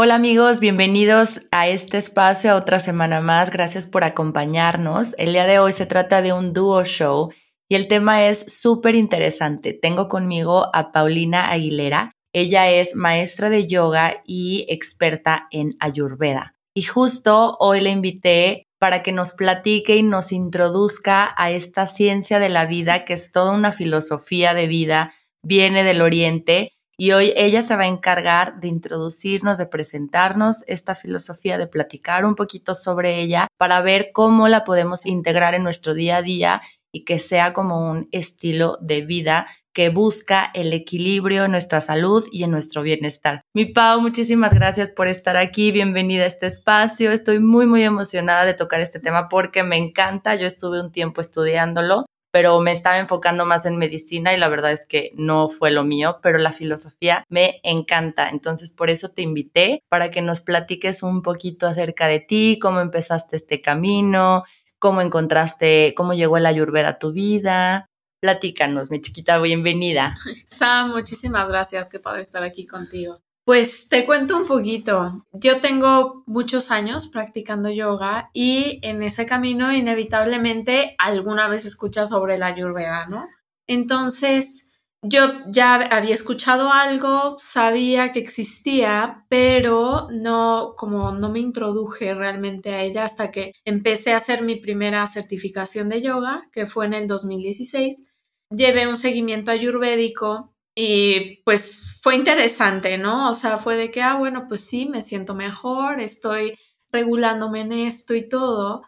Hola amigos, bienvenidos a este espacio, a otra semana más. Gracias por acompañarnos. El día de hoy se trata de un dúo show y el tema es súper interesante. Tengo conmigo a Paulina Aguilera. Ella es maestra de yoga y experta en ayurveda. Y justo hoy le invité para que nos platique y nos introduzca a esta ciencia de la vida, que es toda una filosofía de vida, viene del oriente y hoy ella se va a encargar de introducirnos, de presentarnos esta filosofía, de platicar un poquito sobre ella para ver cómo la podemos integrar en nuestro día a día y que sea como un estilo de vida que busca el equilibrio en nuestra salud y en nuestro bienestar. Mi Pau, muchísimas gracias por estar aquí, bienvenida a este espacio. Estoy muy, muy emocionada de tocar este tema porque me encanta. Yo estuve un tiempo estudiándolo pero me estaba enfocando más en medicina y la verdad es que no fue lo mío, pero la filosofía me encanta. Entonces, por eso te invité para que nos platiques un poquito acerca de ti, cómo empezaste este camino, cómo encontraste, cómo llegó el ayurveda a tu vida. Platícanos, mi chiquita, bienvenida. Sam, muchísimas gracias, qué padre estar aquí contigo. Pues te cuento un poquito. Yo tengo muchos años practicando yoga y en ese camino inevitablemente alguna vez escuchas sobre la ayurveda, ¿no? Entonces, yo ya había escuchado algo, sabía que existía, pero no, como no me introduje realmente a ella hasta que empecé a hacer mi primera certificación de yoga, que fue en el 2016. Llevé un seguimiento ayurvédico y pues fue interesante, ¿no? O sea, fue de que, ah, bueno, pues sí, me siento mejor, estoy regulándome en esto y todo,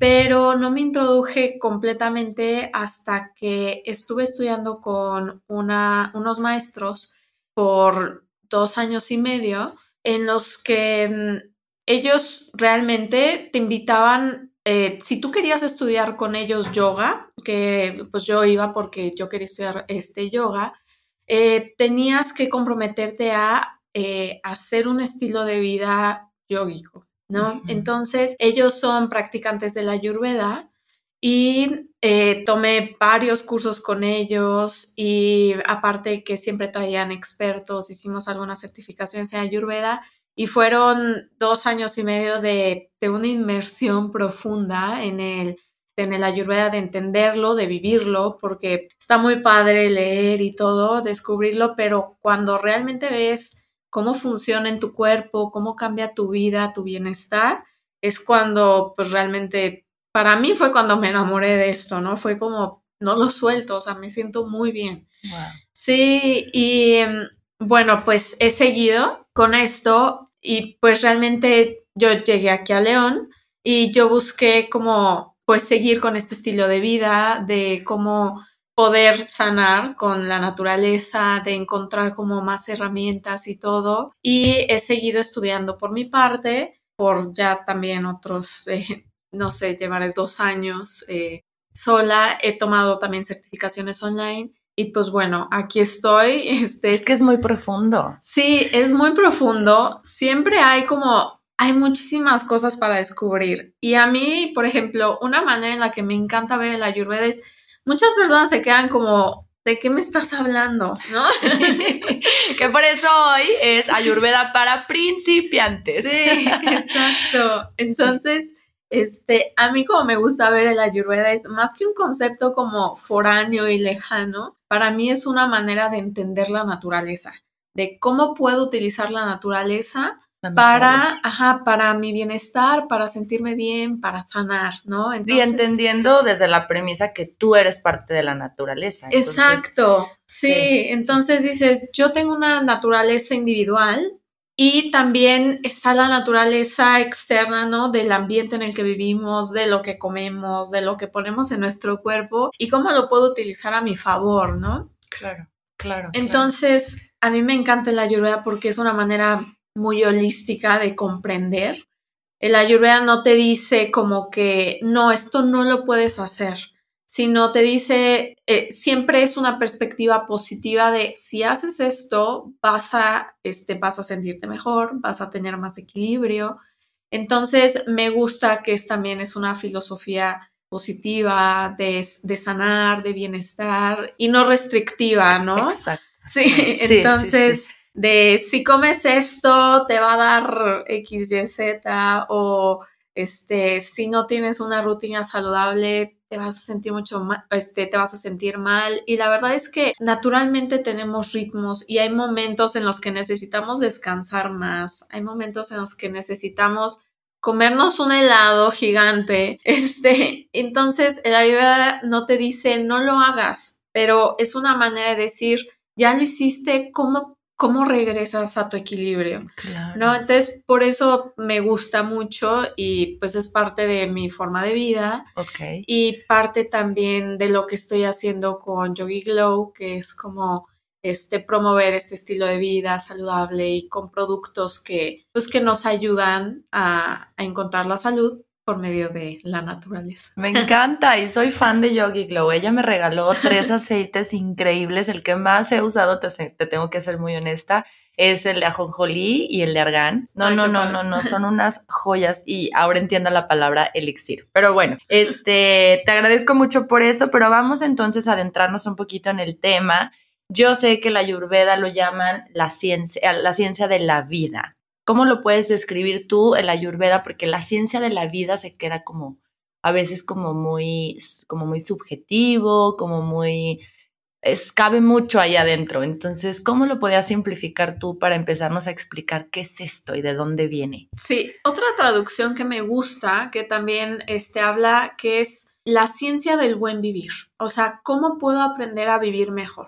pero no me introduje completamente hasta que estuve estudiando con una, unos maestros por dos años y medio, en los que mm, ellos realmente te invitaban, eh, si tú querías estudiar con ellos yoga, que pues yo iba porque yo quería estudiar este yoga, eh, tenías que comprometerte a eh, hacer un estilo de vida yógico, ¿no? Entonces, ellos son practicantes de la Ayurveda y eh, tomé varios cursos con ellos y aparte que siempre traían expertos, hicimos algunas certificaciones en Ayurveda y fueron dos años y medio de, de una inmersión profunda en el en el ayurveda de entenderlo, de vivirlo, porque está muy padre leer y todo, descubrirlo, pero cuando realmente ves cómo funciona en tu cuerpo, cómo cambia tu vida, tu bienestar, es cuando pues realmente, para mí fue cuando me enamoré de esto, ¿no? Fue como, no lo suelto, o sea, me siento muy bien. Sí, y em, bueno, pues he seguido con esto y pues realmente yo llegué aquí a León y yo busqué como pues seguir con este estilo de vida, de cómo poder sanar con la naturaleza, de encontrar como más herramientas y todo. Y he seguido estudiando por mi parte, por ya también otros, eh, no sé, llevaré dos años eh, sola. He tomado también certificaciones online. Y pues bueno, aquí estoy. Este, es que es muy profundo. Sí, es muy profundo. Siempre hay como hay muchísimas cosas para descubrir. Y a mí, por ejemplo, una manera en la que me encanta ver el ayurveda es, muchas personas se quedan como, ¿de qué me estás hablando? ¿No? que por eso hoy es ayurveda para principiantes. Sí, exacto. Entonces, este, a mí como me gusta ver el ayurveda es más que un concepto como foráneo y lejano, para mí es una manera de entender la naturaleza, de cómo puedo utilizar la naturaleza para, ajá, para mi bienestar, para sentirme bien, para sanar, ¿no? y entendiendo desde la premisa que tú eres parte de la naturaleza. exacto, sí, entonces dices, yo tengo una naturaleza individual y también está la naturaleza externa, ¿no? Del ambiente en el que vivimos, de lo que comemos, de lo que ponemos en nuestro cuerpo y cómo lo puedo utilizar a mi favor, ¿no? Claro, claro. Entonces, a mí me encanta la ayurveda porque es una manera muy holística de comprender El ayurveda no te dice como que no, esto no lo puedes hacer, sino te dice, eh, siempre es una perspectiva positiva de si haces esto, vas a, este, vas a sentirte mejor, vas a tener más equilibrio. Entonces, me gusta que es, también es una filosofía positiva de, de, sanar, de bienestar y no restrictiva, ¿no? Exacto. Sí, entonces de si comes esto te va a dar X, Y, Z o este, si no tienes una rutina saludable te vas a sentir mucho mal, este, te vas a sentir mal. Y la verdad es que naturalmente tenemos ritmos y hay momentos en los que necesitamos descansar más, hay momentos en los que necesitamos comernos un helado gigante, este, entonces la ayurveda no te dice no lo hagas, pero es una manera de decir ya lo hiciste, ¿cómo cómo regresas a tu equilibrio, ¿no? Entonces, por eso me gusta mucho y pues es parte de mi forma de vida. Y parte también de lo que estoy haciendo con Yogi Glow, que es como este promover este estilo de vida saludable y con productos que pues que nos ayudan a, a encontrar la salud por medio de la naturaleza. Me encanta y soy fan de Yogi Glow. Ella me regaló tres aceites increíbles. El que más he usado, te, tengo que ser muy honesta, es el de ajonjolí y el de argán. No, no, no, no, no, son unas joyas y ahora entiendo la palabra elixir. Pero bueno, este, te agradezco mucho por eso, pero vamos entonces a adentrarnos un poquito en el tema. Yo sé que la Ayurveda lo llaman la ciencia, la ciencia de la vida. ¿Cómo lo puedes describir tú, el ayurveda? Porque la ciencia de la vida se queda como, a veces como muy, como muy subjetivo, como muy, cabe mucho ahí adentro. Entonces, ¿cómo lo podías simplificar tú para empezarnos a explicar qué es esto y de dónde viene? Sí, otra traducción que me gusta, que también este, habla, que es la ciencia del buen vivir. O sea, ¿cómo puedo aprender a vivir mejor?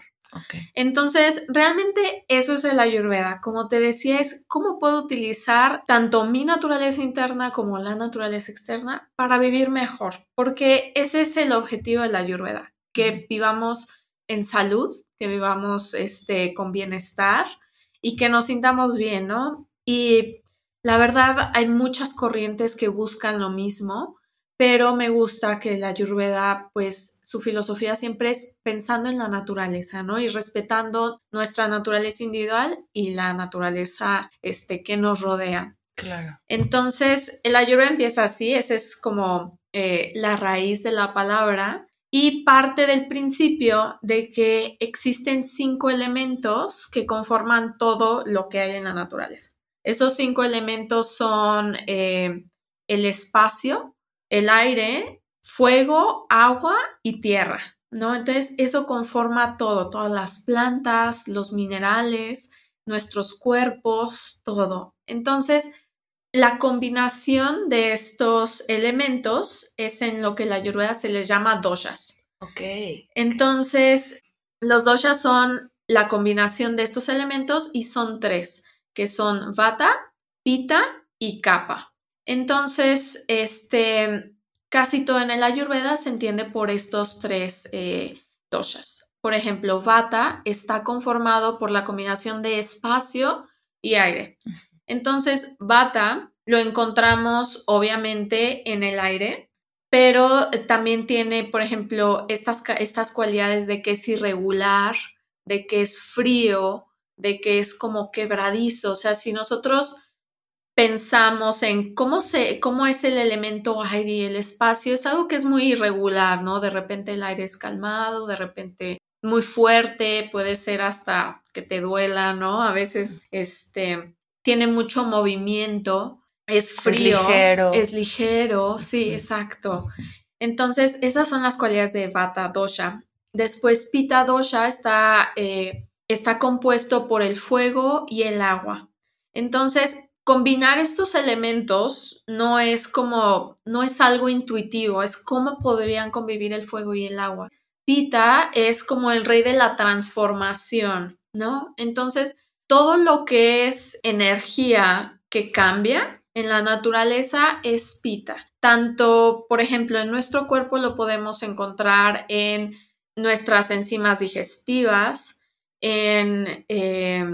Entonces, realmente eso es el ayurveda. Como te decía, es cómo puedo utilizar tanto mi naturaleza interna como la naturaleza externa para vivir mejor, porque ese es el objetivo de la ayurveda, que vivamos en salud, que vivamos este, con bienestar y que nos sintamos bien, ¿no? Y la verdad, hay muchas corrientes que buscan lo mismo pero me gusta que la Ayurveda, pues su filosofía siempre es pensando en la naturaleza, ¿no? Y respetando nuestra naturaleza individual y la naturaleza este, que nos rodea. Claro. Entonces, el Ayurveda empieza así, esa es como eh, la raíz de la palabra y parte del principio de que existen cinco elementos que conforman todo lo que hay en la naturaleza. Esos cinco elementos son eh, el espacio, el aire, fuego, agua y tierra, ¿no? Entonces eso conforma todo, todas las plantas, los minerales, nuestros cuerpos, todo. Entonces, la combinación de estos elementos es en lo que la ayurveda se les llama doshas. Ok. Entonces, los doshas son la combinación de estos elementos y son tres, que son vata, pita y kapha. Entonces, este, casi todo en el Ayurveda se entiende por estos tres eh, doshas. Por ejemplo, Vata está conformado por la combinación de espacio y aire. Entonces, Vata lo encontramos obviamente en el aire, pero también tiene, por ejemplo, estas, estas cualidades de que es irregular, de que es frío, de que es como quebradizo. O sea, si nosotros pensamos en cómo, se, cómo es el elemento aire y el espacio, es algo que es muy irregular, ¿no? De repente el aire es calmado, de repente muy fuerte, puede ser hasta que te duela, ¿no? A veces este, tiene mucho movimiento, es frío, es ligero, es ligero sí, exacto. Entonces, esas son las cualidades de Vata Dosha. Después, Pita Dosha está, eh, está compuesto por el fuego y el agua. Entonces, combinar estos elementos no es como, no es algo intuitivo, es cómo podrían convivir el fuego y el agua. Pita es como el rey de la transformación, ¿no? Entonces, todo lo que es energía que cambia en la naturaleza es pita. Tanto, por ejemplo, en nuestro cuerpo lo podemos encontrar en nuestras enzimas digestivas, en... Eh,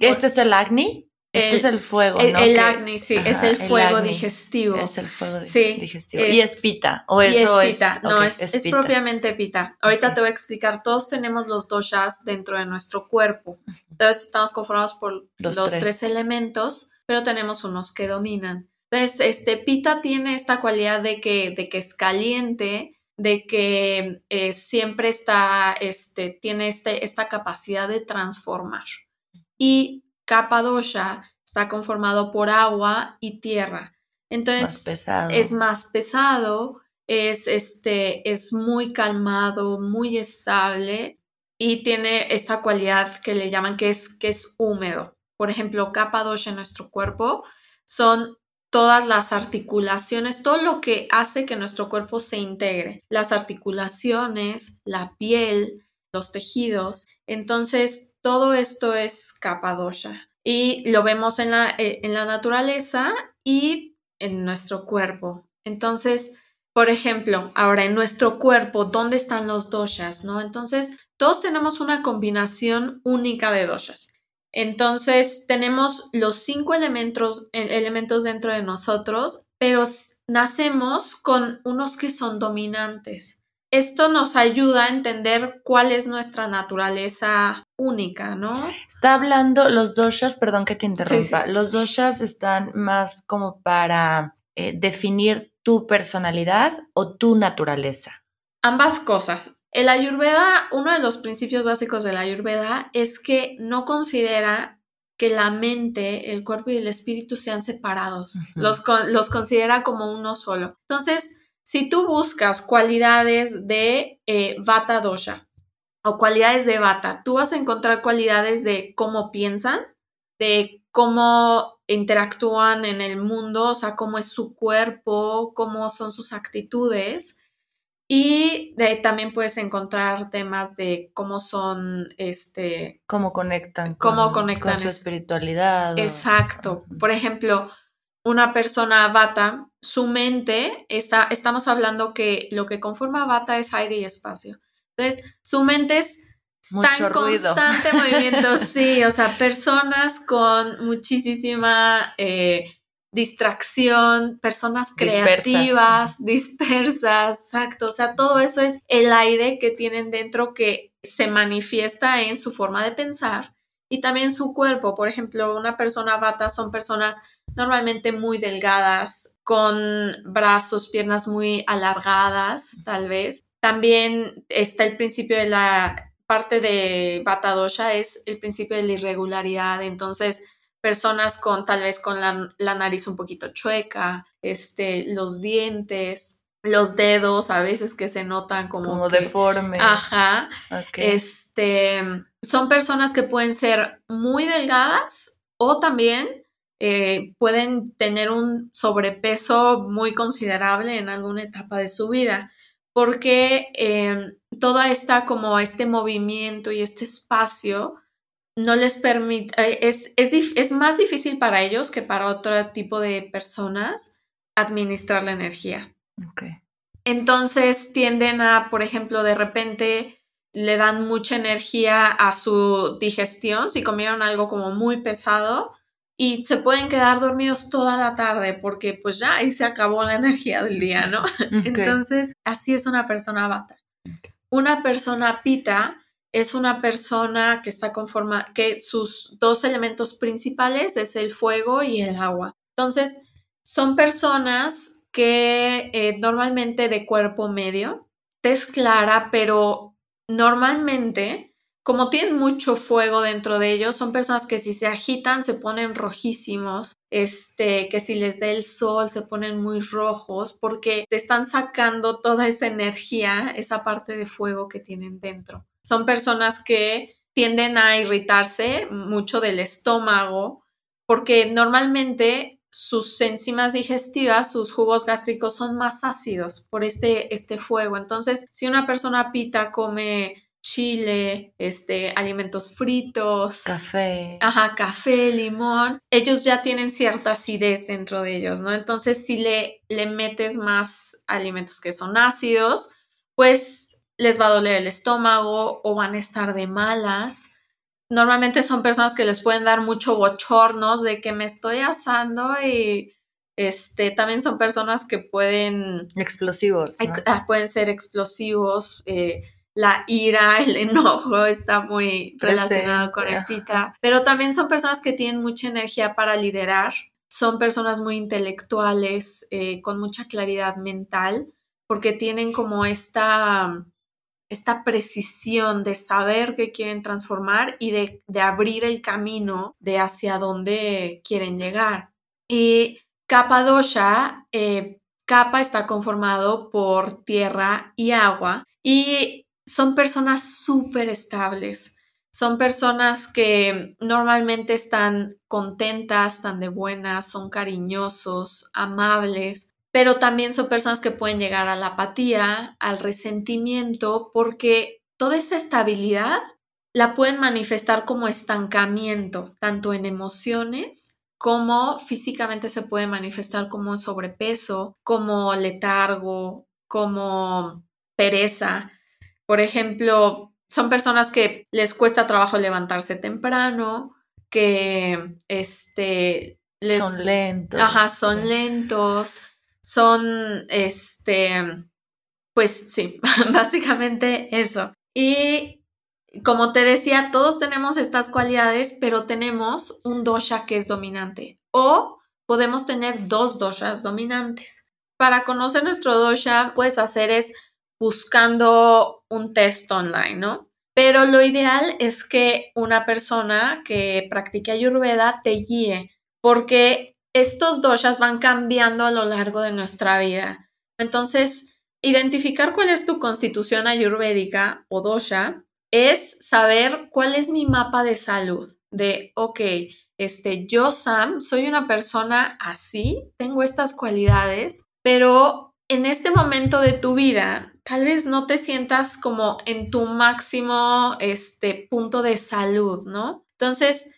¿Este es el acné? Este es el fuego, el, ¿no? El Agni, sí, es el fuego digestivo. Es el fuego Sí, digestivo. es- y es pita, o y eso es pita, no, es, es pita. propiamente pita. Ahorita Ok. te voy a explicar, todos tenemos los doshas dentro de nuestro cuerpo. Entonces estamos conformados por Los los, tres. tres. elementos, pero tenemos unos que dominan. Entonces, este pita tiene esta cualidad de que, de que es caliente, de que eh, siempre está, este, tiene este, esta capacidad de transformar. Y Kapadosha está conformado por agua y tierra. Entonces, Más es más pesado, es, este, es muy calmado, muy estable y tiene esta cualidad que le llaman que es, que es húmedo. Por ejemplo, capa en nuestro cuerpo son todas las articulaciones, todo lo que hace que nuestro cuerpo se integre, las articulaciones, la piel, los tejidos. Entonces, todo esto es capa dosha y lo vemos en la, eh, en la naturaleza y en nuestro cuerpo. Entonces, por ejemplo, ahora en nuestro cuerpo, ¿dónde están los doshas? ¿No? Entonces, todos tenemos una combinación única de doshas. Entonces, tenemos los cinco elementos, eh, elementos dentro de nosotros, pero nacemos con unos que son dominantes. Esto nos ayuda a entender cuál es nuestra naturaleza única, ¿no? Está hablando, los doshas, perdón que te interrumpa, sí. los doshas están más como para eh, definir tu personalidad o tu naturaleza. Ambas cosas. El Ayurveda, uno de los principios básicos del Ayurveda es que no considera que la mente, el cuerpo y el espíritu sean separados. Los, los considera como uno solo. Entonces, si tú buscas cualidades de eh, Vata Dosha o cualidades de Vata, tú vas a encontrar cualidades de cómo piensan, de cómo interactúan en el mundo, o sea, cómo es su cuerpo, cómo son sus actitudes. Y de también puedes encontrar temas de cómo son, este, ¿Cómo conectan? Cómo con, conectan con su es- espiritualidad. Exacto. Por ejemplo, una persona vata, su mente está, estamos hablando que lo que conforma vata es aire y espacio. Entonces, su mente es está Mucho en ruido. constante movimiento, sí, o sea, personas con muchísima eh, distracción, personas Dispersas. creativas, dispersas, exacto, o sea, todo eso es el aire que tienen dentro que se manifiesta en su forma de pensar y también su cuerpo. Por ejemplo, una persona bata son personas normalmente muy delgadas, con brazos, piernas muy alargadas, tal vez. También está el principio de la parte de Vata Dosha, es el principio de la irregularidad. Entonces, personas con tal vez con la, la nariz un poquito chueca, este, los dientes, los dedos a veces que se notan como, como que- deformes. Ajá. Este, son personas que pueden ser muy delgadas o también eh, pueden tener un sobrepeso muy considerable en alguna etapa de su vida, porque eh, toda esta como este movimiento y este espacio no les permite, eh, es, es, es más difícil para ellos que para otro tipo de personas administrar la energía. Ok. Entonces tienden a, por ejemplo, de repente le dan mucha energía a su digestión si comieron algo como muy pesado y se pueden quedar dormidos toda la tarde porque pues ya ahí se acabó la energía del día, ¿no? Entonces, así es una persona bata. Una persona pita es una persona que está conformada, que sus dos elementos principales es el fuego y el agua. Entonces, son personas que eh, normalmente de cuerpo medio, tez clara, pero normalmente, como tienen mucho fuego dentro de ellos, son personas que si se agitan se ponen rojísimos, este, que si les da el sol se ponen muy rojos porque te están sacando toda esa energía, esa parte de fuego que tienen dentro. Son personas que tienden a irritarse mucho del estómago porque normalmente sus enzimas digestivas, sus jugos gástricos son más ácidos por este, este fuego. Entonces, si una persona pita come chile, este, alimentos fritos, Café. ajá, café, limón, ellos ya tienen cierta acidez dentro de ellos, ¿no? Entonces, si le, le metes más alimentos que son ácidos, pues les va a doler el estómago o van a estar de malas. normalmente son personas que les pueden dar mucho bochornos de que me estoy asando y este, también son personas que pueden... Explosivos. Ah, pueden ser explosivos. Eh, la ira, el enojo está muy relacionado con el pita, pero también son personas que tienen mucha energía para liderar, son personas muy intelectuales, eh, con mucha claridad mental, porque tienen como esta, esta precisión de saber que quieren transformar y de, de abrir el camino de hacia dónde quieren llegar. Y Capadosha, eh, Capa está conformado por tierra y agua y son personas súper estables. Son personas que normalmente están contentas, están de buenas, son cariñosos, amables, pero también son personas que pueden llegar a la apatía, al resentimiento, porque toda esa estabilidad la pueden manifestar como estancamiento, tanto en emociones como físicamente se puede manifestar como sobrepeso, como letargo, como pereza. Por ejemplo, son personas que les cuesta trabajo levantarse temprano, que este son lentos. Ajá, son lentos, son este pues sí, básicamente eso. Y como te decía, todos tenemos estas cualidades, pero tenemos un dosha que es dominante o podemos tener dos doshas dominantes. Para conocer nuestro dosha, puedes hacer es buscando un test online, ¿no? Pero lo ideal es que una persona que practique ayurveda te guíe, porque estos doshas van cambiando a lo largo de nuestra vida. Entonces, identificar cuál es tu constitución ayurvédica o dosha es saber cuál es mi mapa de salud. De, ok, este, yo, Sam, soy una persona así, tengo estas cualidades, pero en este momento de tu vida tal vez no te sientas como en tu máximo este, punto de salud, ¿no? Entonces,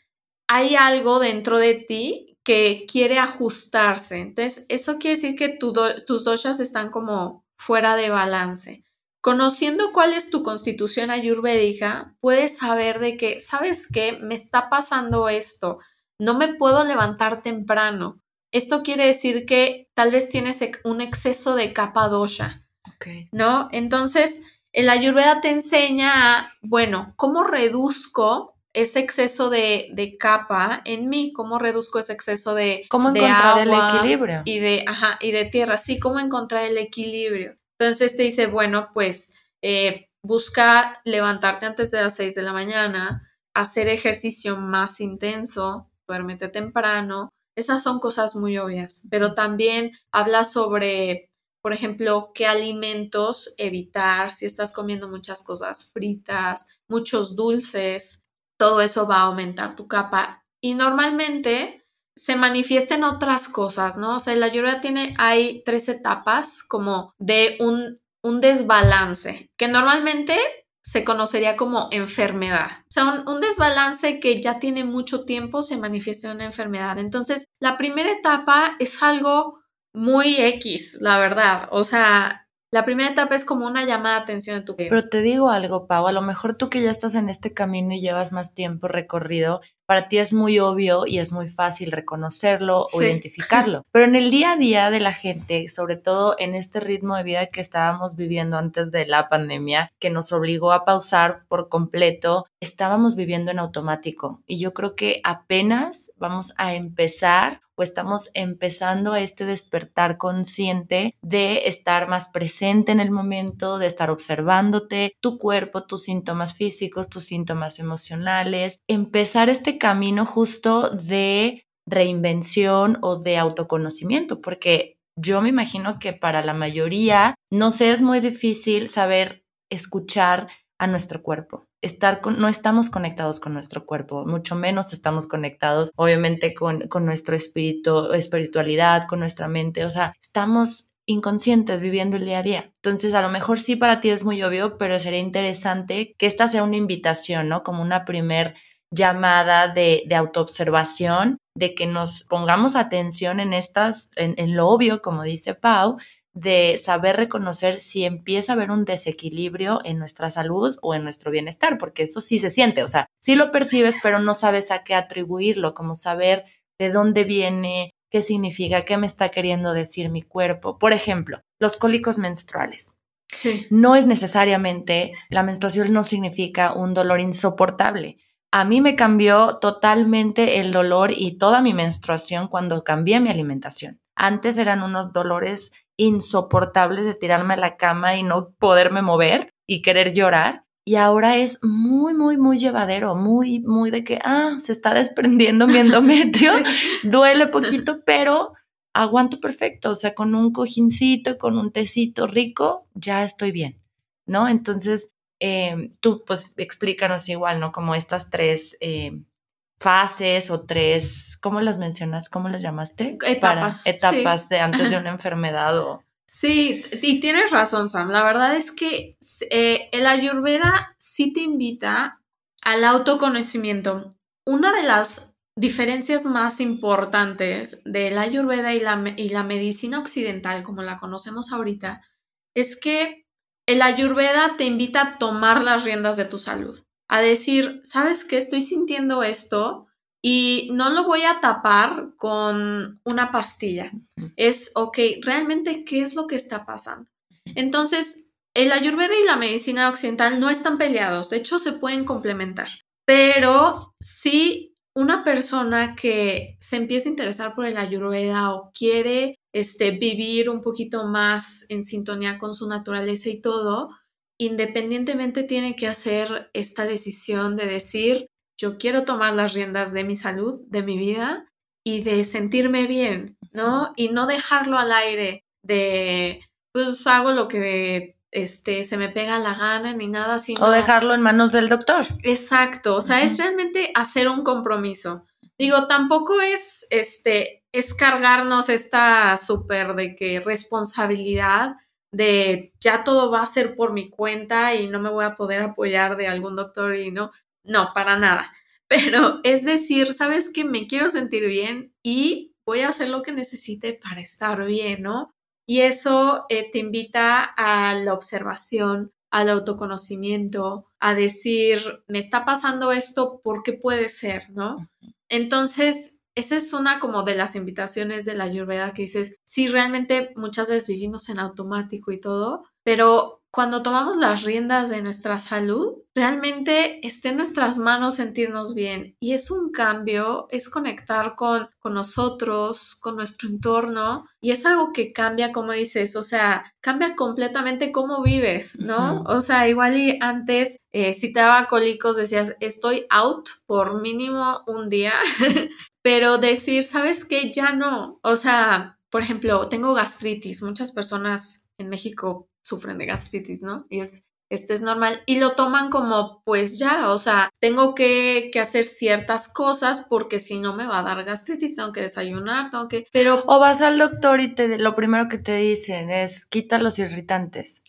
hay algo dentro de ti que quiere ajustarse. Entonces, eso quiere decir que tus doshas están como fuera de balance. Conociendo cuál es tu constitución ayurvédica, puedes saber de que, ¿sabes qué? Me está pasando esto. No me puedo levantar temprano. Esto quiere decir que tal vez tienes un exceso de capa dosha ¿No? Entonces, el ayurveda te enseña a, bueno, ¿cómo reduzco ese exceso de, capa en mí? ¿Cómo reduzco ese exceso de, ¿Cómo encontrar el equilibrio? Y de, ajá, y de tierra, sí, ¿cómo encontrar el equilibrio? Entonces te dice, bueno, pues eh, busca levantarte antes de las 6 de la mañana, hacer ejercicio más intenso, duérmete temprano. Esas son cosas muy obvias, pero también habla sobre por ejemplo, qué alimentos evitar si estás comiendo muchas cosas fritas, muchos dulces, todo eso va a aumentar tu capa y normalmente se manifiesta en otras cosas, ¿no? O sea, la lluvia tiene, hay tres etapas como de un, un desbalance, que normalmente se conocería como enfermedad. O sea, un, desbalance que ya tiene mucho tiempo se manifiesta en una enfermedad. Entonces, la primera etapa es algo muy X, la verdad. O sea, la primera etapa es como una llamada de atención de tu Pero te digo algo, Pau, a lo mejor tú que ya estás en este camino y llevas más tiempo recorrido, para ti es muy obvio y es muy fácil reconocerlo o identificarlo. Pero en el día a día de la gente, sobre todo en este ritmo de vida que estábamos viviendo antes de la pandemia, que nos obligó a pausar por completo, estábamos viviendo en automático. Y yo creo que apenas vamos a empezar o estamos empezando a este despertar consciente de estar más presente en el momento, de estar observándote, tu cuerpo, tus síntomas físicos, tus síntomas emocionales, empezar este camino justo de reinvención o de autoconocimiento, porque yo me imagino que para la mayoría, no es muy difícil saber escuchar a nuestro cuerpo. Estar no estamos conectados con nuestro cuerpo, mucho menos estamos conectados, obviamente, con, con nuestro espíritu, espiritualidad, con nuestra mente, o sea, estamos inconscientes viviendo el día a día. Entonces, a lo mejor sí para ti es muy obvio, pero sería interesante que esta sea una invitación, ¿no? Como una primer llamada de, de autoobservación, de que nos pongamos atención en estas, en, lo obvio, como dice Pau, de saber reconocer si empieza a haber un desequilibrio en nuestra salud o en nuestro bienestar, porque eso sí se siente, o sea, sí lo percibes, pero no sabes a qué atribuirlo, como saber de dónde viene, qué significa, qué me está queriendo decir mi cuerpo. Por ejemplo, los cólicos menstruales. Sí. No es necesariamente, la menstruación no significa un dolor insoportable. A mí me cambió totalmente el dolor y toda mi menstruación cuando cambié mi alimentación. Antes eran unos dolores insoportables de tirarme a la cama y no poderme mover y querer llorar. Y ahora es muy, muy, muy llevadero, muy, muy de que, ah, se está desprendiendo mi endometrio, duele poquito, pero aguanto perfecto, o sea, con un cojincito, con un tecito rico, ya estoy bien, ¿no? Entonces, eh, tú, pues, explícanos igual, ¿no? Como estas tres eh, fases o tres, ¿cómo las mencionas? ¿Cómo las llamaste? Etapas. etapas de antes de una enfermedad o... Sí, y tienes razón, Sam. La verdad es que eh, el ayurveda sí te invita al autoconocimiento. Una de las diferencias más importantes de la ayurveda y la, y la medicina occidental, como la conocemos ahorita, es que el ayurveda te invita a tomar las riendas de tu salud, a decir, ¿sabes qué? Estoy sintiendo esto y no lo voy a tapar con una pastilla. Es, ok, realmente, ¿qué es lo que está pasando? Entonces, el ayurveda y la medicina occidental no están peleados, de hecho se pueden complementar, pero sí una persona que se empieza a interesar por el ayurveda o quiere este, vivir un poquito más en sintonía con su naturaleza y todo, independientemente tiene que hacer esta decisión de decir, yo quiero tomar las riendas de mi salud, de mi vida y de sentirme bien, ¿no? Y no dejarlo al aire de, pues hago lo que este, se me pega la gana ni nada sino... O dejarlo en manos del doctor. Exacto, o sea, es realmente hacer un compromiso. Digo, tampoco es, este, es cargarnos esta súper de que responsabilidad de ya todo va a ser por mi cuenta y no me voy a poder apoyar de algún doctor y no, no, para nada. Pero es decir, sabes que me quiero sentir bien y voy a hacer lo que necesite para estar bien, ¿no? Y eso eh, te invita a la observación, al autoconocimiento, a decir, me está pasando esto, ¿por qué puede ser? ¿No? Entonces, esa es una como de las invitaciones de la Ayurveda que dices, sí, realmente muchas veces vivimos en automático y todo, pero cuando tomamos las riendas de nuestra salud, realmente está en nuestras manos sentirnos bien. Y es un cambio, es conectar con, con nosotros, con nuestro entorno. Y es algo que cambia, como dices, o sea, cambia completamente cómo vives, ¿no? O sea, igual y antes, eh, si te daba cólicos, decías, estoy out por mínimo un día. Pero decir, ¿sabes qué? Ya no. O sea, por ejemplo, tengo gastritis. Muchas personas en México sufren de gastritis, ¿no? Y es, este es normal. Y lo toman como, pues ya, o sea, tengo que, hacer ciertas cosas porque si no me va a dar gastritis, tengo que desayunar, tengo que... Pero... O vas al doctor y te, lo primero que te dicen es, quita los irritantes.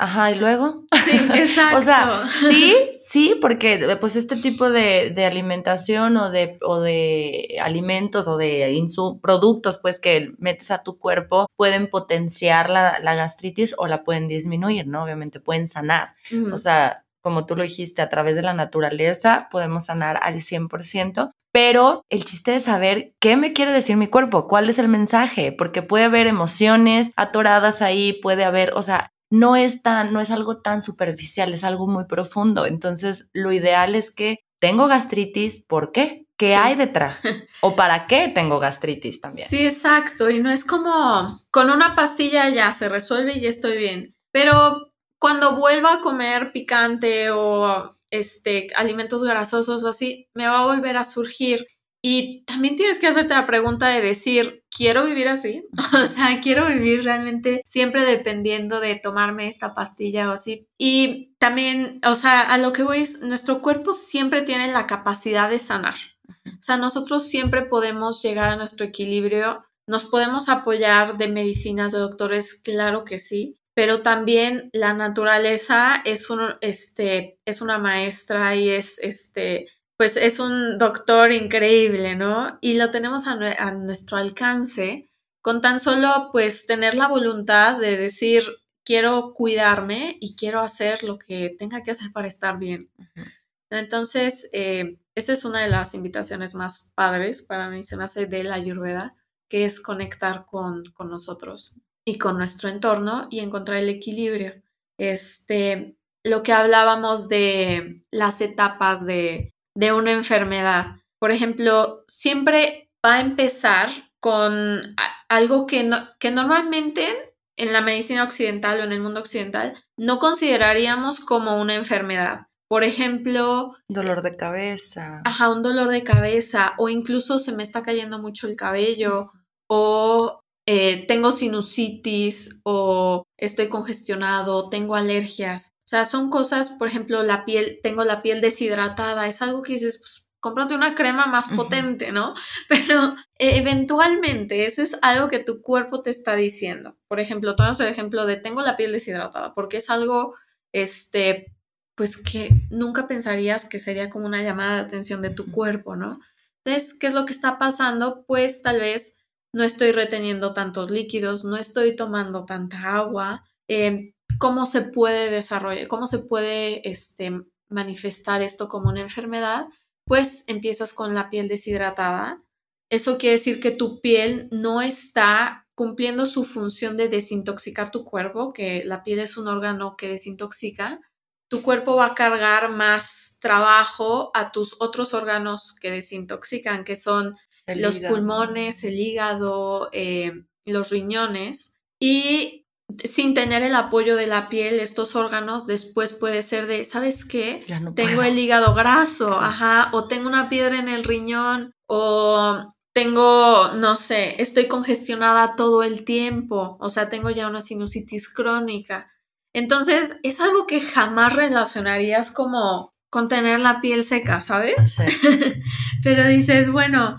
Ajá, ¿y luego? Sí, exacto. o sea, sí, sí, porque pues este tipo de, de alimentación o de, o de alimentos o de productos pues que metes a tu cuerpo pueden potenciar la, la, gastritis o la pueden disminuir, ¿no? Obviamente pueden sanar. O sea, como tú lo dijiste, a través de la naturaleza podemos sanar al 100%. Pero el chiste es saber qué me quiere decir mi cuerpo, cuál es el mensaje, porque puede haber emociones atoradas ahí, puede haber, o sea, no es tan, no es algo tan superficial, es algo muy profundo. Entonces, lo ideal es que tengo gastritis, ¿por qué? ¿Qué hay detrás? ¿O para qué tengo gastritis también? Sí, exacto. Y no es como con una pastilla ya se resuelve y ya estoy bien. Pero cuando vuelva a comer picante o este alimentos grasosos o así, me va a volver a surgir y también tienes que hacerte la pregunta de decir, ¿quiero vivir así? o sea, ¿quiero vivir realmente siempre dependiendo de tomarme esta pastilla o así? Y también, o sea, a lo que voy es, nuestro cuerpo siempre tiene la capacidad de sanar. O sea, nosotros siempre podemos llegar a nuestro equilibrio, nos podemos apoyar de medicinas, de doctores, claro que sí, pero también la naturaleza es, un, este, es una maestra y es, este, pues es un doctor increíble, ¿no? Y lo tenemos a, nuestro alcance con tan solo pues tener la voluntad de decir, quiero cuidarme y quiero hacer lo que tenga que hacer para estar bien. Entonces, eh, esa es una de las invitaciones más padres para mí, se me hace de la Ayurveda, que es conectar con, con nosotros y con nuestro entorno y encontrar el equilibrio. Este, lo que hablábamos de las etapas de, de una enfermedad. Por ejemplo, siempre va a empezar con algo que, no, que normalmente en la medicina occidental o en el mundo occidental no consideraríamos como una enfermedad. Por ejemplo... Dolor de cabeza. Ajá, un dolor de cabeza o incluso se me está cayendo mucho el cabello o eh, tengo sinusitis o estoy congestionado, tengo alergias. O sea, son cosas, por ejemplo, la piel, tengo la piel deshidratada, es algo que dices, pues, cómprate una crema más potente, ¿no? Pero eh, eventualmente eso es algo que tu cuerpo te está diciendo. Por ejemplo, tomamos el ejemplo de tengo la piel deshidratada, porque es algo, este, pues que nunca pensarías que sería como una llamada de atención de tu cuerpo, ¿no? Entonces, ¿qué es lo que está pasando? Pues tal vez no estoy reteniendo tantos líquidos, no estoy tomando tanta agua. Eh, ¿Cómo se puede desarrollar, cómo se puede este, manifestar esto como una enfermedad? pues empiezas con la piel deshidratada. Eso quiere decir que tu piel no está cumpliendo su función de desintoxicar tu cuerpo, que la piel es un órgano que desintoxica. Tu cuerpo va a cargar más trabajo a tus otros órganos que desintoxican, que son los pulmones, el hígado, eh, los riñones. Y sin tener el apoyo de la piel, estos órganos, después puede ser de, ¿sabes qué? tengo el hígado graso, ajá, o tengo una piedra en el riñón, o tengo, no sé, estoy congestionada todo el tiempo, o sea, tengo ya una sinusitis crónica. Entonces, es algo que jamás relacionarías como con tener la piel seca, ¿sabes? Pero dices, bueno,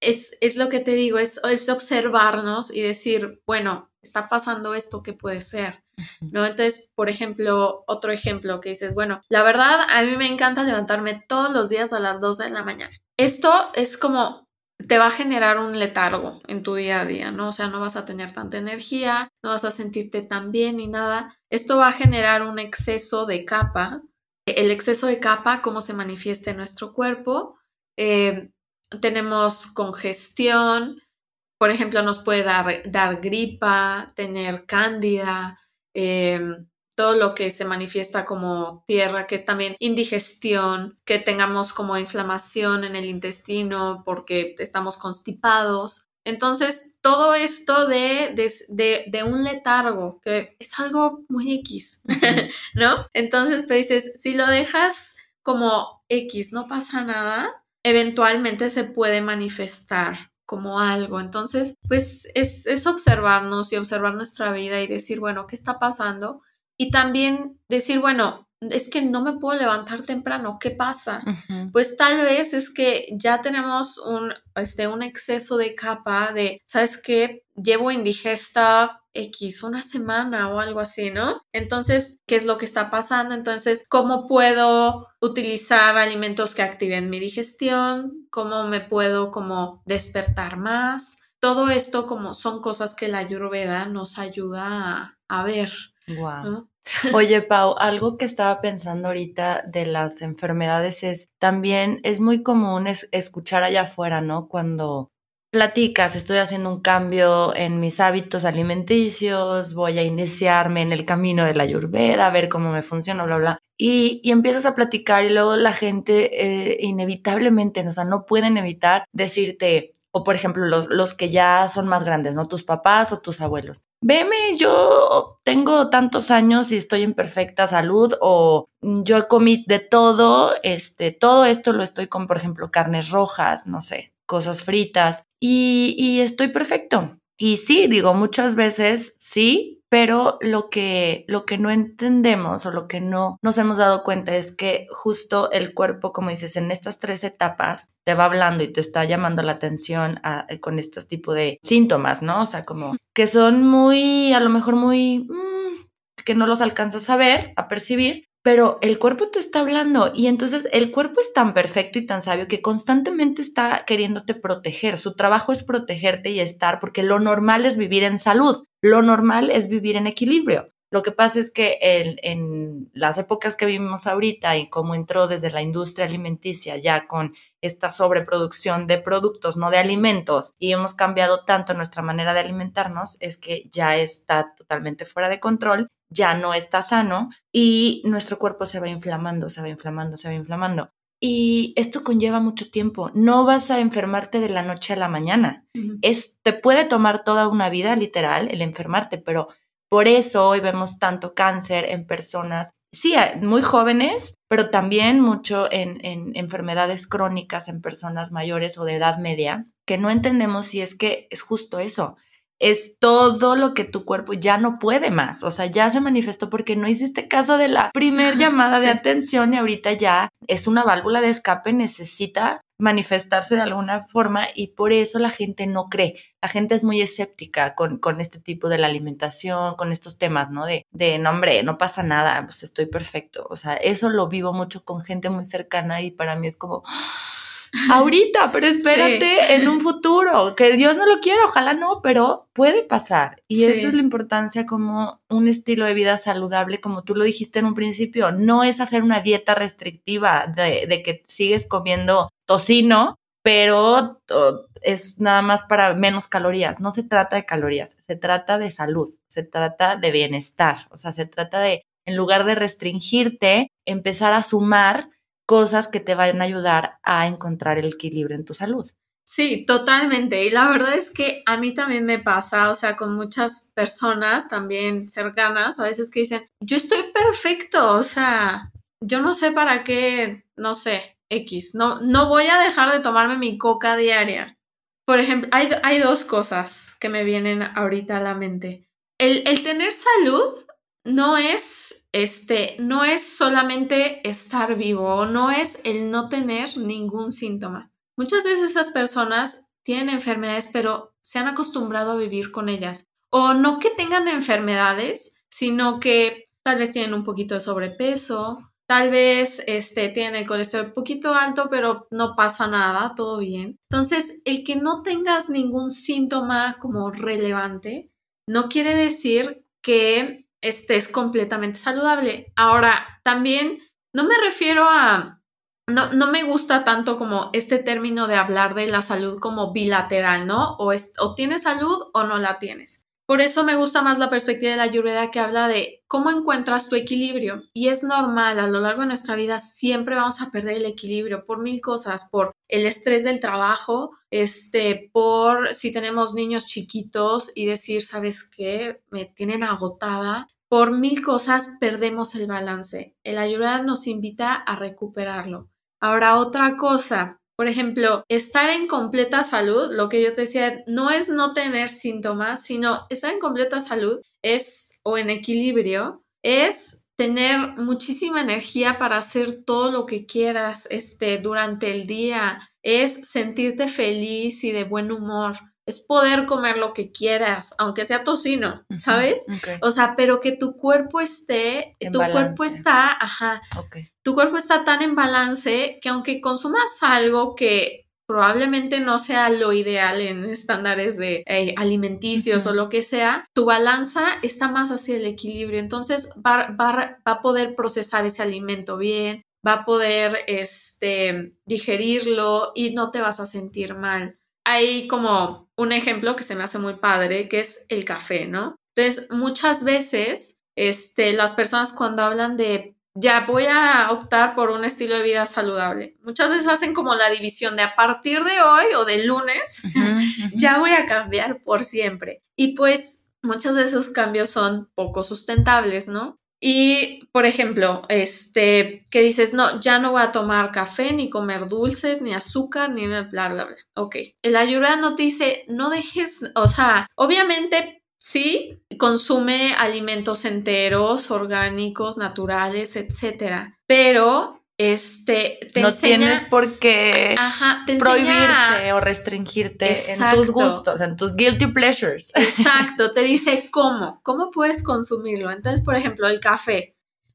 es, es, lo que te digo, es, es observarnos y decir, bueno, está pasando esto, ¿qué puede ser? ¿No? Entonces, por ejemplo, otro ejemplo que dices, bueno, la verdad, a mí me encanta levantarme todos los días a las 12 de la mañana. Esto es como te va a generar un letargo en tu día a día, ¿no? O sea, no vas a tener tanta energía, no vas a sentirte tan bien ni nada. Esto va a generar un exceso de capa. El exceso de capa, cómo se manifiesta en nuestro cuerpo. Eh, tenemos congestión, por ejemplo, nos puede dar, dar gripa, tener cándida, em, todo lo que se manifiesta como tierra, que es también indigestión, que tengamos como inflamación en el intestino porque estamos constipados. Entonces, todo esto de, de, de, un letargo, que es algo muy X, ¿no? Entonces, pero dices, si lo dejas como X, no pasa nada, eventualmente se puede manifestar como algo. Entonces, pues es, observarnos y observar nuestra vida y decir, bueno, ¿qué está pasando? Y también decir, bueno, es que no me puedo levantar temprano, ¿qué pasa? Pues tal vez es que ya tenemos un, este, un exceso de capa de, ¿sabes qué? Llevo indigesta X una semana o algo así, ¿no? Entonces, ¿qué es lo que está pasando? Entonces, ¿cómo puedo utilizar alimentos que activen mi digestión? ¿Cómo me puedo como despertar más? Todo esto como son cosas que la ayurveda nos ayuda a, ver. Wow. Oye, Pau, algo que estaba pensando ahorita de las enfermedades es también es muy común escuchar allá afuera, ¿no? Cuando platicas, estoy haciendo un cambio en mis hábitos alimenticios, voy a iniciarme en el camino de la ayurveda, a ver cómo me funciona, bla, bla. Y, y empiezas a platicar y luego la gente eh, inevitablemente, o sea, no pueden evitar decirte, o por ejemplo los, los que ya son más grandes, ¿no? Tus papás o tus abuelos. Veme, yo tengo tantos años y estoy en perfecta salud o yo comí de todo, este, todo esto lo estoy con, por ejemplo, carnes rojas, no sé, cosas fritas y, y estoy perfecto. Y sí, digo, muchas veces sí, pero lo que, lo que no entendemos o lo que no nos hemos dado cuenta es que justo el cuerpo, como dices, en estas tres etapas te va hablando y te está llamando la atención eh, con este tipo de síntomas, ¿no? O sea, como que son muy, a lo mejor muy, mm, que no los alcanzas a ver, a percibir, pero el cuerpo te está hablando y entonces el cuerpo es tan perfecto y tan sabio que constantemente está queriéndote proteger. Su trabajo es protegerte y estar porque lo normal es vivir en salud, lo normal es vivir en equilibrio. Lo que pasa es que en, las épocas que vivimos ahorita y como entró desde la industria alimenticia ya con esta sobreproducción de productos, no de alimentos, y hemos cambiado tanto nuestra manera de alimentarnos, es que ya está totalmente fuera de control, ya no está sano y nuestro cuerpo se va inflamando, se va inflamando, se va inflamando. Y esto conlleva mucho tiempo. No vas a enfermarte de la noche a la mañana. es, te puede tomar toda una vida, literal, el enfermarte, pero por eso hoy vemos tanto cáncer en personas, sí, muy jóvenes, pero también mucho en, enfermedades crónicas en personas mayores o de edad media, que no entendemos si es que es justo eso. Es todo lo que tu cuerpo ya no puede más. O sea, ya se manifestó porque no hiciste caso de la primer llamada de atención y ahorita ya es una válvula de escape, necesita manifestarse de alguna forma y por eso la gente no cree. La gente es muy escéptica con, con este tipo de la alimentación, con estos temas, ¿no? De, de, no, hombre, no pasa nada, pues estoy perfecto. O sea, eso lo vivo mucho con gente muy cercana y para mí es como, ahorita, pero espérate en un futuro, que Dios no lo quiera, ojalá no, pero puede pasar. Y esa es la importancia como un estilo de vida saludable, como tú lo dijiste en un principio, no es hacer una dieta restrictiva de, de que sigues comiendo tocino, pero es nada más para menos calorías. No se trata de calorías, se trata de salud, se trata de bienestar, o sea, se trata de, en lugar de restringirte, empezar a sumar cosas que te vayan a ayudar a encontrar el equilibrio en tu salud. Sí, totalmente. Y la verdad es que a mí también me pasa, o sea, con muchas personas también cercanas, a veces que dicen, yo estoy perfecto, o sea, yo no sé para qué, no sé, X, no, no voy a dejar de tomarme mi coca diaria. Por ejemplo, hay, hay dos cosas que me vienen ahorita a la mente. El, el tener salud no es, este, no es solamente estar vivo, no es el no tener ningún síntoma. Muchas veces esas personas tienen enfermedades, pero se han acostumbrado a vivir con ellas. O no que tengan enfermedades, sino que tal vez tienen un poquito de sobrepeso, tal vez este, tienen el colesterol un poquito alto, pero no pasa nada, todo bien. Entonces, el que no tengas ningún síntoma como relevante, no quiere decir que estés completamente saludable. Ahora, también no me refiero a, no, no me gusta tanto como este término de hablar de la salud como bilateral, ¿no? O, es, o tienes salud o no la tienes. Por eso me gusta más la perspectiva de la Ayurveda que habla de cómo encuentras tu equilibrio. Y es normal, a lo largo de nuestra vida siempre vamos a perder el equilibrio por mil cosas, por el estrés del trabajo, este, por si tenemos niños chiquitos y decir, ¿sabes qué? Me tienen agotada. Por mil cosas perdemos el balance. El Ayurveda nos invita a recuperarlo. Ahora, otra cosa, por ejemplo, estar en completa salud, lo que yo te decía, no es no tener síntomas, sino estar en completa salud es, o en equilibrio, es tener muchísima energía para hacer todo lo que quieras este, durante el día, es sentirte feliz y de buen humor, es poder comer lo que quieras, aunque sea tocino, ¿sabes? O sea, pero que tu cuerpo esté, tu cuerpo está, ajá, tu cuerpo está tan en balance que aunque consumas algo que probablemente no sea lo ideal en estándares de eh, alimenticios o lo que sea, tu balanza está más hacia el equilibrio. Entonces va, va, a poder procesar ese alimento bien, va a poder este, digerirlo y no te vas a sentir mal. Hay como un ejemplo que se me hace muy padre, que es el café, ¿no? Entonces, muchas veces, este, las personas cuando hablan de ya voy a optar por un estilo de vida saludable. Muchas veces hacen como la división de a partir de hoy o de lunes, ya voy a cambiar por siempre. Y pues muchos de esos cambios son poco sustentables, ¿no? Y, por ejemplo, este, que dices, no, ya no voy a tomar café, ni comer dulces, ni azúcar, ni bla, bla, bla. Ok. El ayurveda no te dice, no dejes, o sea, obviamente Sí, consume alimentos enteros, orgánicos, naturales, etcétera. Pero este te no tienes por qué prohibirte o restringirte en tus gustos, en tus guilty pleasures. Exacto, te dice cómo, cómo puedes consumirlo. Entonces, por ejemplo, el café.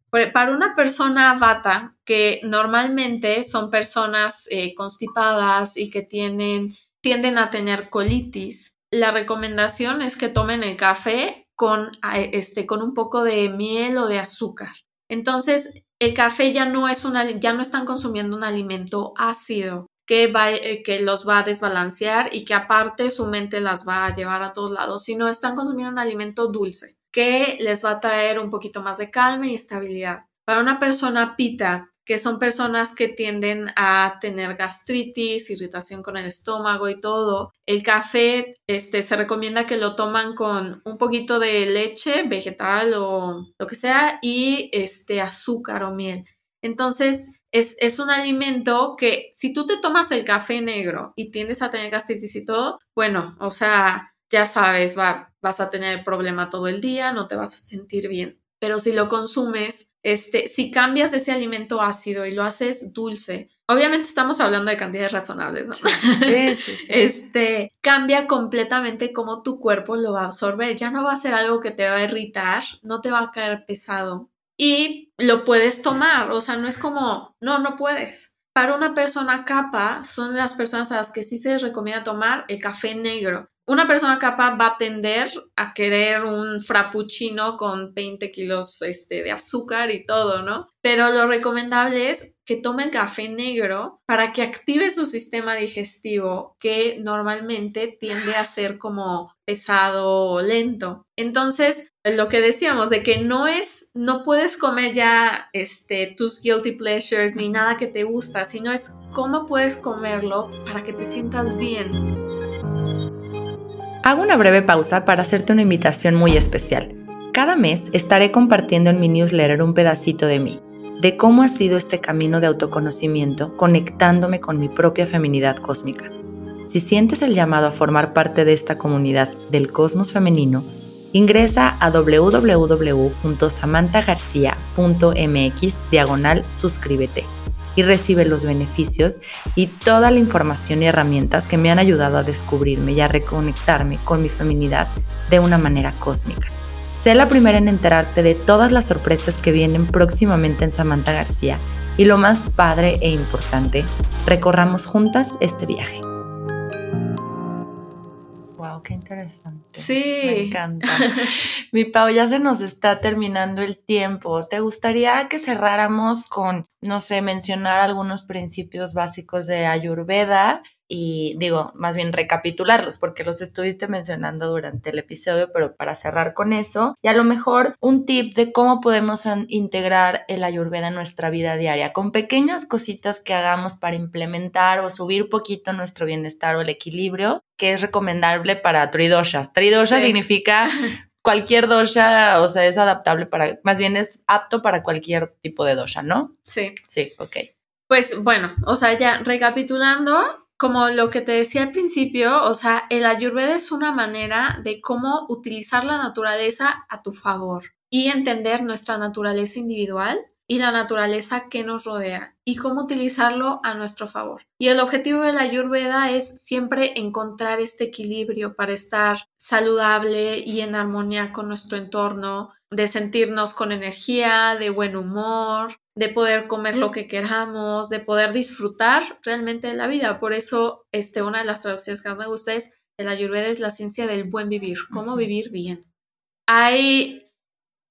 Para una persona vata, que normalmente son personas eh, constipadas y que tienen, tienden a tener colitis, la recomendación es que tomen el café con, este, con un poco de miel o de azúcar. Entonces, el café ya no es una, ya no están consumiendo un alimento ácido que, va, eh, que los va a desbalancear y que aparte su mente las va a llevar a todos lados, sino están consumiendo un alimento dulce que les va a traer un poquito más de calma y estabilidad. Para una persona pita, que son personas que tienden a tener gastritis, irritación con el estómago y todo. El café, este, se recomienda que lo toman con un poquito de leche vegetal o lo que sea y este azúcar o miel. Entonces, es, es, un alimento que si tú te tomas el café negro y tiendes a tener gastritis y todo, bueno, o sea, ya sabes, va, vas a tener problema todo el día, no te vas a sentir bien. Pero si lo consumes, este, si cambias ese alimento ácido y lo haces dulce, obviamente estamos hablando de cantidades razonables, ¿no? Sí, sí, sí. Este, cambia completamente cómo tu cuerpo lo va a absorber. Ya no va a ser algo que te va a irritar, no te va a caer pesado y lo puedes tomar, o sea, no es como, no, no puedes. Para una persona capa, son las personas a las que sí se les recomienda tomar el café negro una persona capaz va a tender a querer un frappuccino con 20 kilos este, de azúcar y todo, ¿no? Pero lo recomendable es que tome el café negro para que active su sistema digestivo, que normalmente tiende a ser como pesado o lento. Entonces, lo que decíamos de que no es, no puedes comer ya este, tus guilty pleasures ni nada que te gusta, sino es cómo puedes comerlo para que te sientas bien. Hago una breve pausa para hacerte una invitación muy especial. Cada mes estaré compartiendo en mi newsletter un pedacito de mí, de cómo ha sido este camino de autoconocimiento conectándome con mi propia feminidad cósmica. Si sientes el llamado a formar parte de esta comunidad del cosmos femenino, ingresa a www.samanthagarcia.mx diagonal suscríbete y recibe los beneficios y toda la información y herramientas que me han ayudado a descubrirme y a reconectarme con mi feminidad de una manera cósmica. Sé la primera en enterarte de todas las sorpresas que vienen próximamente en Samantha García y lo más padre e importante, recorramos juntas este viaje qué interesante. Sí. Me encanta. Mi Pau, ya se nos está terminando el tiempo. ¿Te gustaría que cerráramos con, no sé, mencionar algunos principios básicos de Ayurveda y digo, más bien recapitularlos porque los estuviste mencionando durante el episodio, pero para cerrar con eso, y a lo mejor un tip de cómo podemos integrar el ayurveda en nuestra vida diaria, con pequeñas cositas que hagamos para implementar o subir poquito nuestro bienestar o el equilibrio, que es recomendable para tridosha. Tridosha significa cualquier dosha, o sea, es adaptable para, más bien es apto para cualquier tipo de dosha, ¿no? Sí. Sí, ok. Pues bueno, o sea, ya recapitulando, como lo que te decía al principio, o sea, el ayurveda es una manera de cómo utilizar la naturaleza a tu favor y entender nuestra naturaleza individual y la naturaleza que nos rodea y cómo utilizarlo a nuestro favor. Y el objetivo de la ayurveda es siempre encontrar este equilibrio para estar saludable y en armonía con nuestro entorno, de sentirnos con energía, de buen humor, de poder comer lo que queramos, de poder disfrutar realmente de la vida. Por eso, este, una de las traducciones que más me gusta es el Ayurveda es la ciencia del buen vivir, cómo vivir bien. Hay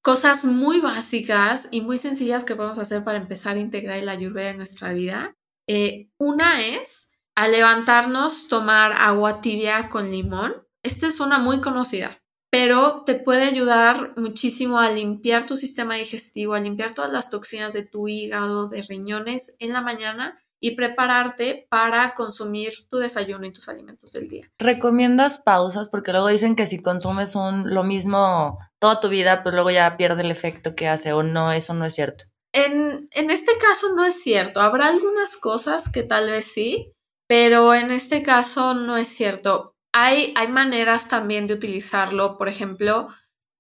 cosas muy básicas y muy sencillas que podemos hacer para empezar a integrar el Ayurveda en nuestra vida. Eh, una es al levantarnos tomar agua tibia con limón. Esta es una muy conocida pero te puede ayudar muchísimo a limpiar tu sistema digestivo, a limpiar todas las toxinas de tu hígado, de riñones en la mañana y prepararte para consumir tu desayuno y tus alimentos del día. ¿Recomiendas pausas? Porque luego dicen que si consumes un, lo mismo toda tu vida, pues luego ya pierde el efecto que hace o no, eso no es cierto. En, en este caso no es cierto. Habrá algunas cosas que tal vez sí, pero en este caso no es cierto hay, maneras también de utilizarlo, por ejemplo,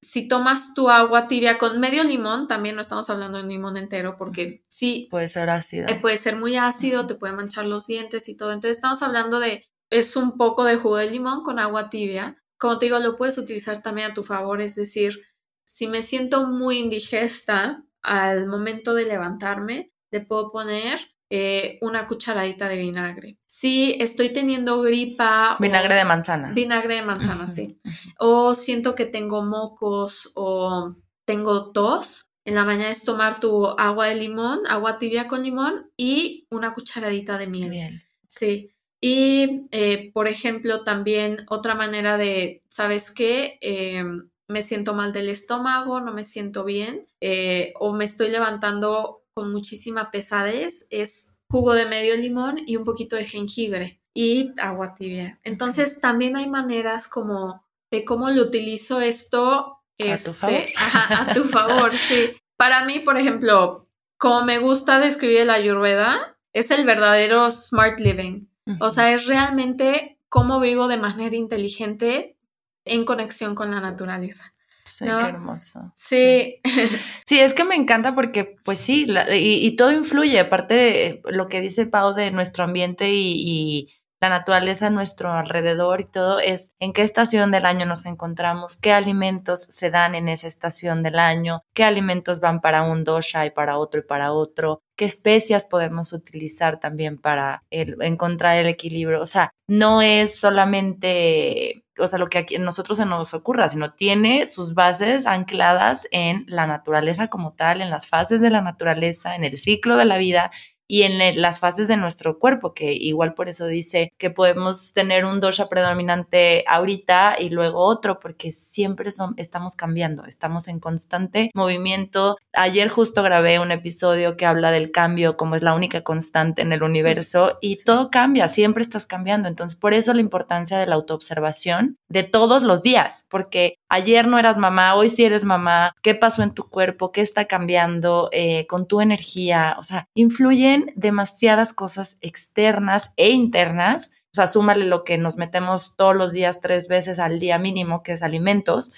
si tomas tu agua tibia con medio limón, también no estamos hablando de un limón entero porque sí. Puede ser ácido. Eh, puede ser muy ácido, te puede manchar los dientes y todo. Entonces estamos hablando de, es un poco de jugo de limón con agua tibia. Como te digo, lo puedes utilizar también a tu favor, es decir, si me siento muy indigesta, al momento de levantarme, le puedo poner eh, una cucharadita de vinagre. Si estoy teniendo gripa. Vinagre de manzana. Vinagre de manzana, sí. O siento que tengo mocos o tengo tos. En la mañana es tomar tu agua de limón, agua tibia con limón y una cucharadita de miel. Sí. Y, eh, por ejemplo, también otra manera de, ¿sabes qué? Em, me siento mal del estómago, no me siento bien, eh, o me estoy levantando con muchísima pesadez es jugo de medio limón y un poquito de jengibre y agua tibia. Entonces también hay maneras como de cómo lo utilizo esto a tu favor. Este, a tu favor, sí. Para mí, por ejemplo, como me gusta describir la ayurveda, es el verdadero smart living. O sea, es realmente cómo vivo de manera inteligente en conexión con la naturaleza. Sí, qué hermoso. Sí. sí. es que me encanta porque, pues sí, y, todo influye, aparte de lo que dice Pau de nuestro ambiente y, la naturaleza a nuestro alrededor y todo, es en qué estación del año nos encontramos, qué alimentos se dan en esa estación del año, qué alimentos van para un dosha y para otro y para otro, qué especias podemos utilizar también para encontrar el equilibrio. O sea, no es solamente, o sea, lo que aquí nosotros se nos ocurra, sino tiene sus bases ancladas en la naturaleza como tal, en las fases de la naturaleza, en el ciclo de la vida y en las fases de nuestro cuerpo, que igual por eso dice que podemos tener un dosha predominante ahorita y luego otro, porque siempre son, estamos cambiando, estamos en constante movimiento. Ayer justo grabé un episodio que habla del cambio como es la única constante en el universo y todo cambia, siempre estás cambiando. Entonces, por eso la importancia de la autoobservación de todos los días, porque ayer no eras mamá, hoy sí eres mamá, qué pasó en tu cuerpo, qué está cambiando eh, con tu energía, o sea, influyen demasiadas cosas externas e internas. O sea, súmale lo que nos metemos todos los días, tres veces al día mínimo, que es alimentos.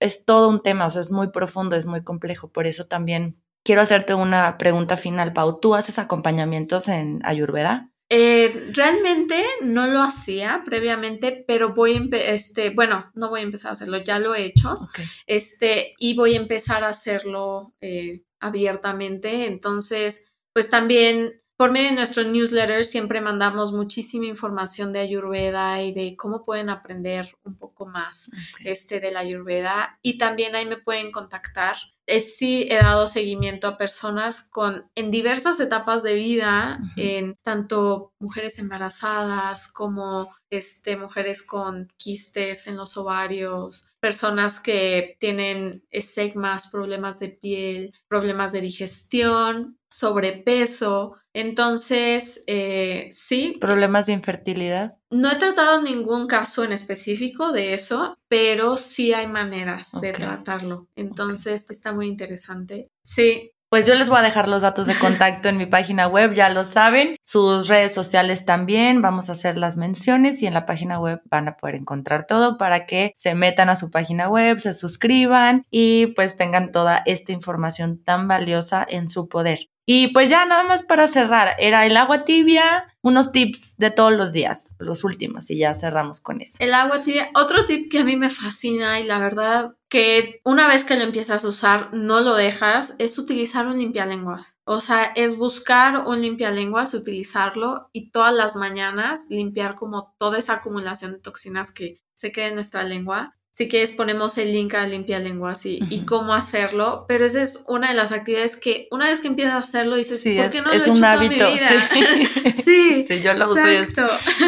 Es todo un tema, o sea, es muy profundo, es muy complejo. Por eso también quiero hacerte una pregunta final, Pau. ¿Tú haces acompañamientos en Ayurveda? Eh, realmente no lo hacía previamente, pero voy a este, bueno, no voy a empezar a hacerlo, ya lo he hecho, este, y voy a empezar a hacerlo eh, abiertamente. Entonces, pues también por medio de nuestro newsletter siempre mandamos muchísima información de Ayurveda y de cómo pueden aprender un poco más este, de la Ayurveda. Y también ahí me pueden contactar. Sí he dado seguimiento a personas con en diversas etapas de vida, en tanto mujeres embarazadas como este, mujeres con quistes en los ovarios, personas que tienen estigmas, problemas de piel, problemas de digestión, sobrepeso. Entonces, eh, sí. ¿Problemas de infertilidad? No he tratado ningún caso en específico de eso, pero sí hay maneras de tratarlo. Entonces, está muy interesante. Sí, pues yo les voy a dejar los datos de contacto en mi página web, ya lo saben, sus redes sociales también, vamos a hacer las menciones y en la página web van a poder encontrar todo para que se metan a su página web, se suscriban y pues tengan toda esta información tan valiosa en su poder. Y pues ya nada más para cerrar, era el agua tibia, unos tips de todos los días, los últimos, y ya cerramos con eso. El agua tibia, otro tip que a mí me fascina y la verdad que una vez que lo empiezas a usar no lo dejas, es utilizar un limpialenguas. O sea, es buscar un limpialenguas, utilizarlo y todas las mañanas limpiar como toda esa acumulación de toxinas que se queda en nuestra lengua si quieres ponemos el link a Limpia Lenguas y, y, cómo hacerlo, pero esa es una de las actividades que una vez que empiezas a hacerlo dices, ¿por qué no es, lo he un hecho hábito, toda mi vida? Sí. sí, yo lo uso es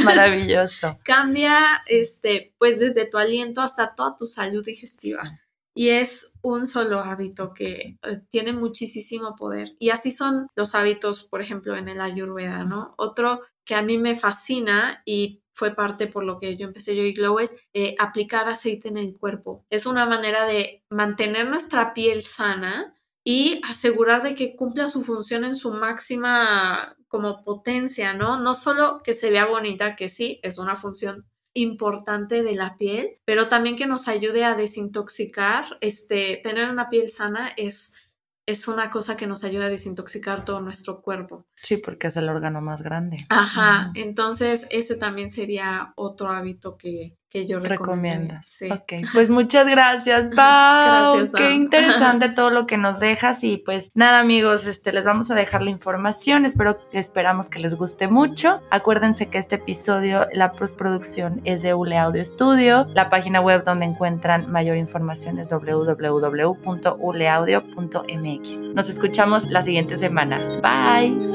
maravilloso. Cambia este pues desde tu aliento hasta toda tu salud digestiva. Y es un solo hábito que eh, tiene muchísimo poder. Y así son los hábitos, por ejemplo, en el Ayurveda, ¿no? Otro que a mí me fascina y fue parte por lo que yo empecé yo y Glow es eh, aplicar aceite en el cuerpo. Es una manera de mantener nuestra piel sana y asegurar de que cumpla su función en su máxima como potencia, ¿no? No solo que se vea bonita, que sí, es una función importante de la piel, pero también que nos ayude a desintoxicar, este, tener una piel sana es es una cosa que nos ayuda a desintoxicar todo nuestro cuerpo. Sí, porque es el órgano más grande. Ajá, entonces ese también sería otro hábito que, que yo recomiendo. Sí. Ok, pues muchas gracias, Pau. gracias. Qué interesante todo lo que nos dejas y pues nada, amigos, este les vamos a dejar la información. Espero esperamos que les guste mucho. Acuérdense que este episodio, la postproducción es de Ule Audio Studio. La página web donde encuentran mayor información es www.uleaudio.mx. Nos escuchamos la siguiente semana. Bye.